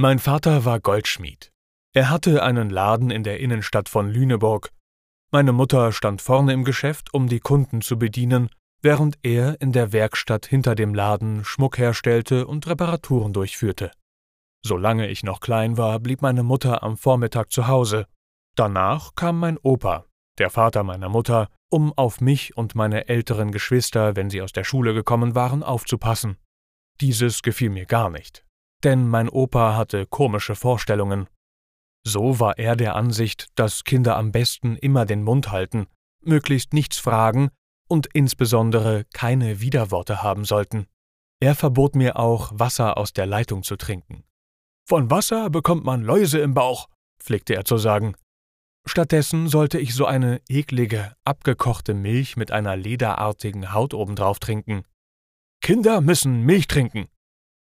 Mein Vater war Goldschmied. Er hatte einen Laden in der Innenstadt von Lüneburg. Meine Mutter stand vorne im Geschäft, um die Kunden zu bedienen, während er in der Werkstatt hinter dem Laden Schmuck herstellte und Reparaturen durchführte. Solange ich noch klein war, blieb meine Mutter am Vormittag zu Hause. Danach kam mein Opa, der Vater meiner Mutter, um auf mich und meine älteren Geschwister, wenn sie aus der Schule gekommen waren, aufzupassen. Dieses gefiel mir gar nicht denn mein Opa hatte komische Vorstellungen. So war er der Ansicht, dass Kinder am besten immer den Mund halten, möglichst nichts fragen und insbesondere keine Widerworte haben sollten. Er verbot mir auch, Wasser aus der Leitung zu trinken. Von Wasser bekommt man Läuse im Bauch, pflegte er zu sagen. Stattdessen sollte ich so eine eklige, abgekochte Milch mit einer lederartigen Haut obendrauf trinken. Kinder müssen Milch trinken,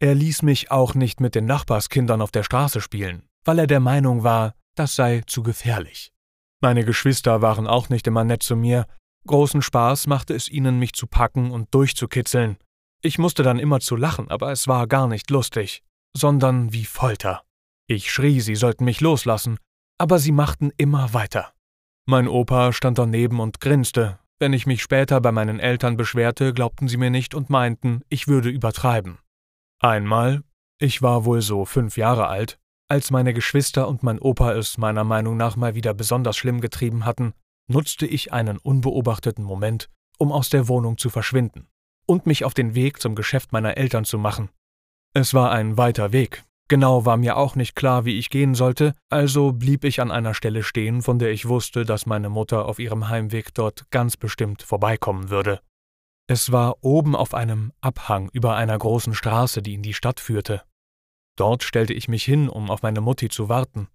er ließ mich auch nicht mit den Nachbarskindern auf der Straße spielen, weil er der Meinung war, das sei zu gefährlich. Meine Geschwister waren auch nicht immer nett zu mir, großen Spaß machte es ihnen, mich zu packen und durchzukitzeln. Ich musste dann immer zu lachen, aber es war gar nicht lustig, sondern wie Folter. Ich schrie, sie sollten mich loslassen, aber sie machten immer weiter. Mein Opa stand daneben und grinste. Wenn ich mich später bei meinen Eltern beschwerte, glaubten sie mir nicht und meinten, ich würde übertreiben. Einmal, ich war wohl so fünf Jahre alt, als meine Geschwister und mein Opa es meiner Meinung nach mal wieder besonders schlimm getrieben hatten, nutzte ich einen unbeobachteten Moment, um aus der Wohnung zu verschwinden und mich auf den Weg zum Geschäft meiner Eltern zu machen. Es war ein weiter Weg, genau war mir auch nicht klar, wie ich gehen sollte, also blieb ich an einer Stelle stehen, von der ich wusste, dass meine Mutter auf ihrem Heimweg dort ganz bestimmt vorbeikommen würde. Es war oben auf einem Abhang über einer großen Straße, die in die Stadt führte. Dort stellte ich mich hin, um auf meine Mutti zu warten.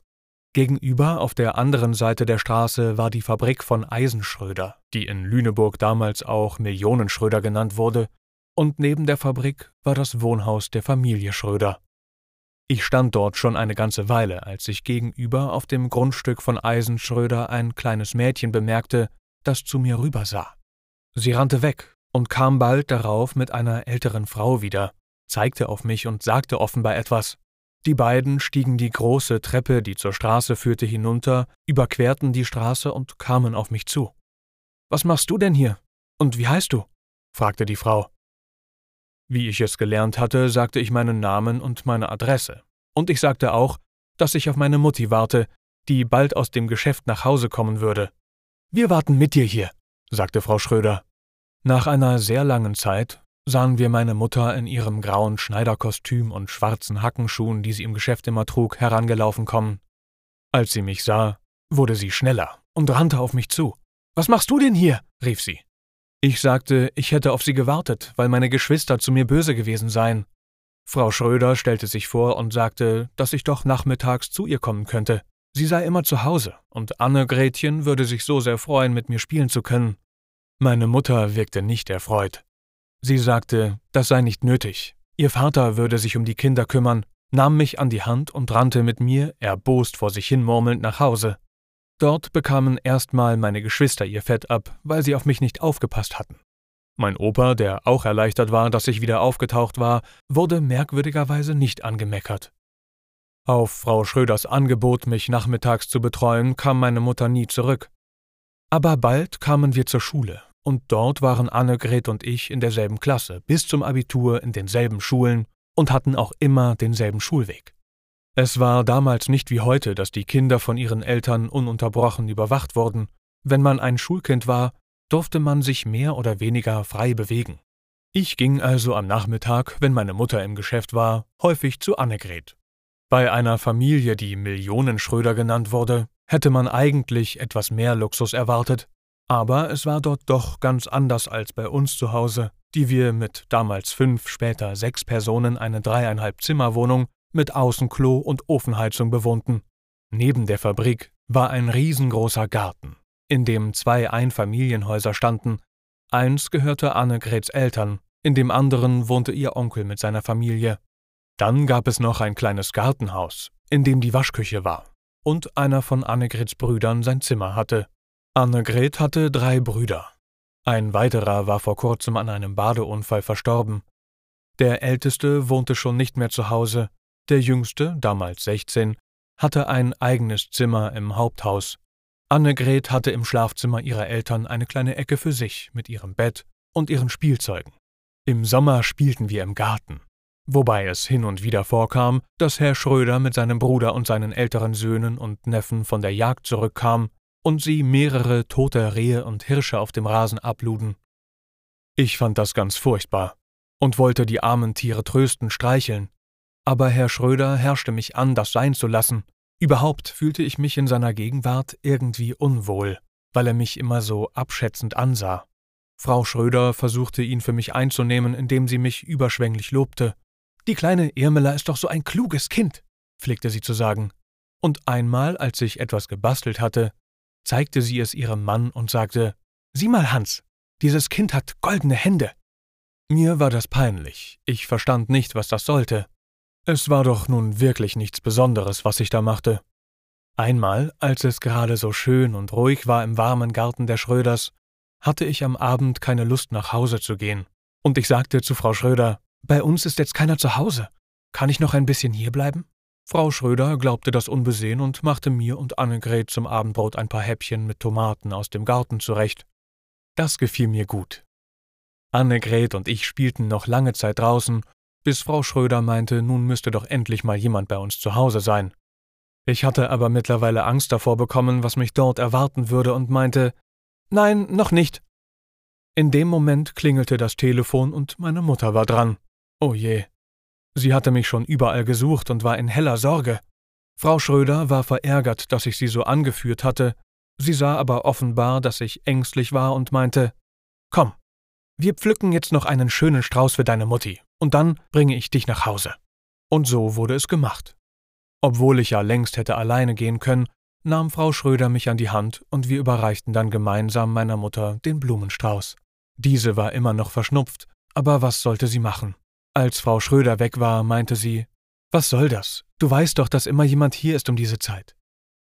Gegenüber, auf der anderen Seite der Straße, war die Fabrik von Eisenschröder, die in Lüneburg damals auch Millionenschröder genannt wurde, und neben der Fabrik war das Wohnhaus der Familie Schröder. Ich stand dort schon eine ganze Weile, als ich gegenüber auf dem Grundstück von Eisenschröder ein kleines Mädchen bemerkte, das zu mir rübersah. Sie rannte weg, und kam bald darauf mit einer älteren Frau wieder, zeigte auf mich und sagte offenbar etwas. Die beiden stiegen die große Treppe, die zur Straße führte, hinunter, überquerten die Straße und kamen auf mich zu. Was machst du denn hier? Und wie heißt du? fragte die Frau. Wie ich es gelernt hatte, sagte ich meinen Namen und meine Adresse. Und ich sagte auch, dass ich auf meine Mutti warte, die bald aus dem Geschäft nach Hause kommen würde. Wir warten mit dir hier, sagte Frau Schröder. Nach einer sehr langen Zeit sahen wir meine Mutter in ihrem grauen Schneiderkostüm und schwarzen Hackenschuhen, die sie im Geschäft immer trug, herangelaufen kommen. Als sie mich sah, wurde sie schneller und rannte auf mich zu. Was machst du denn hier? rief sie. Ich sagte, ich hätte auf sie gewartet, weil meine Geschwister zu mir böse gewesen seien. Frau Schröder stellte sich vor und sagte, dass ich doch nachmittags zu ihr kommen könnte. Sie sei immer zu Hause, und Anne Gretchen würde sich so sehr freuen, mit mir spielen zu können. Meine Mutter wirkte nicht erfreut. Sie sagte, das sei nicht nötig. Ihr Vater würde sich um die Kinder kümmern, nahm mich an die Hand und rannte mit mir, erbost vor sich hin murmelnd, nach Hause. Dort bekamen erstmal meine Geschwister ihr Fett ab, weil sie auf mich nicht aufgepasst hatten. Mein Opa, der auch erleichtert war, dass ich wieder aufgetaucht war, wurde merkwürdigerweise nicht angemeckert. Auf Frau Schröders Angebot, mich nachmittags zu betreuen, kam meine Mutter nie zurück. Aber bald kamen wir zur Schule, und dort waren Annegret und ich in derselben Klasse, bis zum Abitur in denselben Schulen und hatten auch immer denselben Schulweg. Es war damals nicht wie heute, dass die Kinder von ihren Eltern ununterbrochen überwacht wurden. Wenn man ein Schulkind war, durfte man sich mehr oder weniger frei bewegen. Ich ging also am Nachmittag, wenn meine Mutter im Geschäft war, häufig zu Annegret. Bei einer Familie, die Millionenschröder genannt wurde, hätte man eigentlich etwas mehr Luxus erwartet, aber es war dort doch ganz anders als bei uns zu Hause, die wir mit damals fünf, später sechs Personen eine dreieinhalb Zimmerwohnung mit Außenklo und Ofenheizung bewohnten. Neben der Fabrik war ein riesengroßer Garten, in dem zwei Einfamilienhäuser standen. Eins gehörte Annegrets Eltern, in dem anderen wohnte ihr Onkel mit seiner Familie. Dann gab es noch ein kleines Gartenhaus, in dem die Waschküche war, und einer von Annegrets Brüdern sein Zimmer hatte. Annegret hatte drei Brüder. Ein weiterer war vor kurzem an einem Badeunfall verstorben. Der Älteste wohnte schon nicht mehr zu Hause, der Jüngste, damals 16, hatte ein eigenes Zimmer im Haupthaus. Annegret hatte im Schlafzimmer ihrer Eltern eine kleine Ecke für sich mit ihrem Bett und ihren Spielzeugen. Im Sommer spielten wir im Garten, wobei es hin und wieder vorkam, dass Herr Schröder mit seinem Bruder und seinen älteren Söhnen und Neffen von der Jagd zurückkam und sie mehrere tote Rehe und Hirsche auf dem Rasen abluden. Ich fand das ganz furchtbar und wollte die armen Tiere trösten, streicheln, aber Herr Schröder herrschte mich an, das sein zu lassen. Überhaupt fühlte ich mich in seiner Gegenwart irgendwie unwohl, weil er mich immer so abschätzend ansah. Frau Schröder versuchte ihn für mich einzunehmen, indem sie mich überschwänglich lobte. Die kleine Irmela ist doch so ein kluges Kind, pflegte sie zu sagen. Und einmal, als ich etwas gebastelt hatte, zeigte sie es ihrem Mann und sagte Sieh mal, Hans, dieses Kind hat goldene Hände. Mir war das peinlich, ich verstand nicht, was das sollte. Es war doch nun wirklich nichts Besonderes, was ich da machte. Einmal, als es gerade so schön und ruhig war im warmen Garten der Schröders, hatte ich am Abend keine Lust nach Hause zu gehen, und ich sagte zu Frau Schröder, bei uns ist jetzt keiner zu Hause. Kann ich noch ein bisschen hierbleiben? Frau Schröder glaubte das unbesehen und machte mir und Annegret zum Abendbrot ein paar Häppchen mit Tomaten aus dem Garten zurecht. Das gefiel mir gut. Annegret und ich spielten noch lange Zeit draußen bis Frau Schröder meinte, nun müsste doch endlich mal jemand bei uns zu Hause sein. Ich hatte aber mittlerweile Angst davor bekommen, was mich dort erwarten würde, und meinte Nein, noch nicht. In dem Moment klingelte das Telefon und meine Mutter war dran. Oh je. Sie hatte mich schon überall gesucht und war in heller Sorge. Frau Schröder war verärgert, dass ich sie so angeführt hatte, sie sah aber offenbar, dass ich ängstlich war und meinte Komm, wir pflücken jetzt noch einen schönen Strauß für deine Mutti und dann bringe ich dich nach Hause. Und so wurde es gemacht. Obwohl ich ja längst hätte alleine gehen können, nahm Frau Schröder mich an die Hand und wir überreichten dann gemeinsam meiner Mutter den Blumenstrauß. Diese war immer noch verschnupft, aber was sollte sie machen? Als Frau Schröder weg war, meinte sie, was soll das? Du weißt doch, dass immer jemand hier ist um diese Zeit.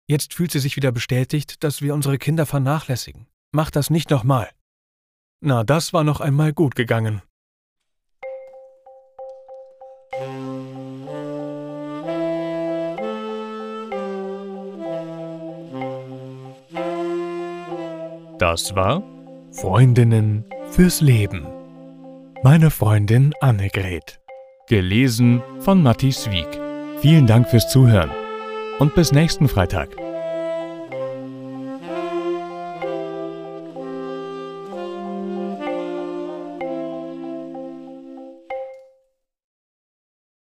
Jetzt fühlt sie sich wieder bestätigt, dass wir unsere Kinder vernachlässigen. Mach das nicht nochmal. Na, das war noch einmal gut gegangen. Das war Freundinnen fürs Leben. Meine Freundin Annegret. Gelesen von Matti Wieg. Vielen Dank fürs Zuhören und bis nächsten Freitag.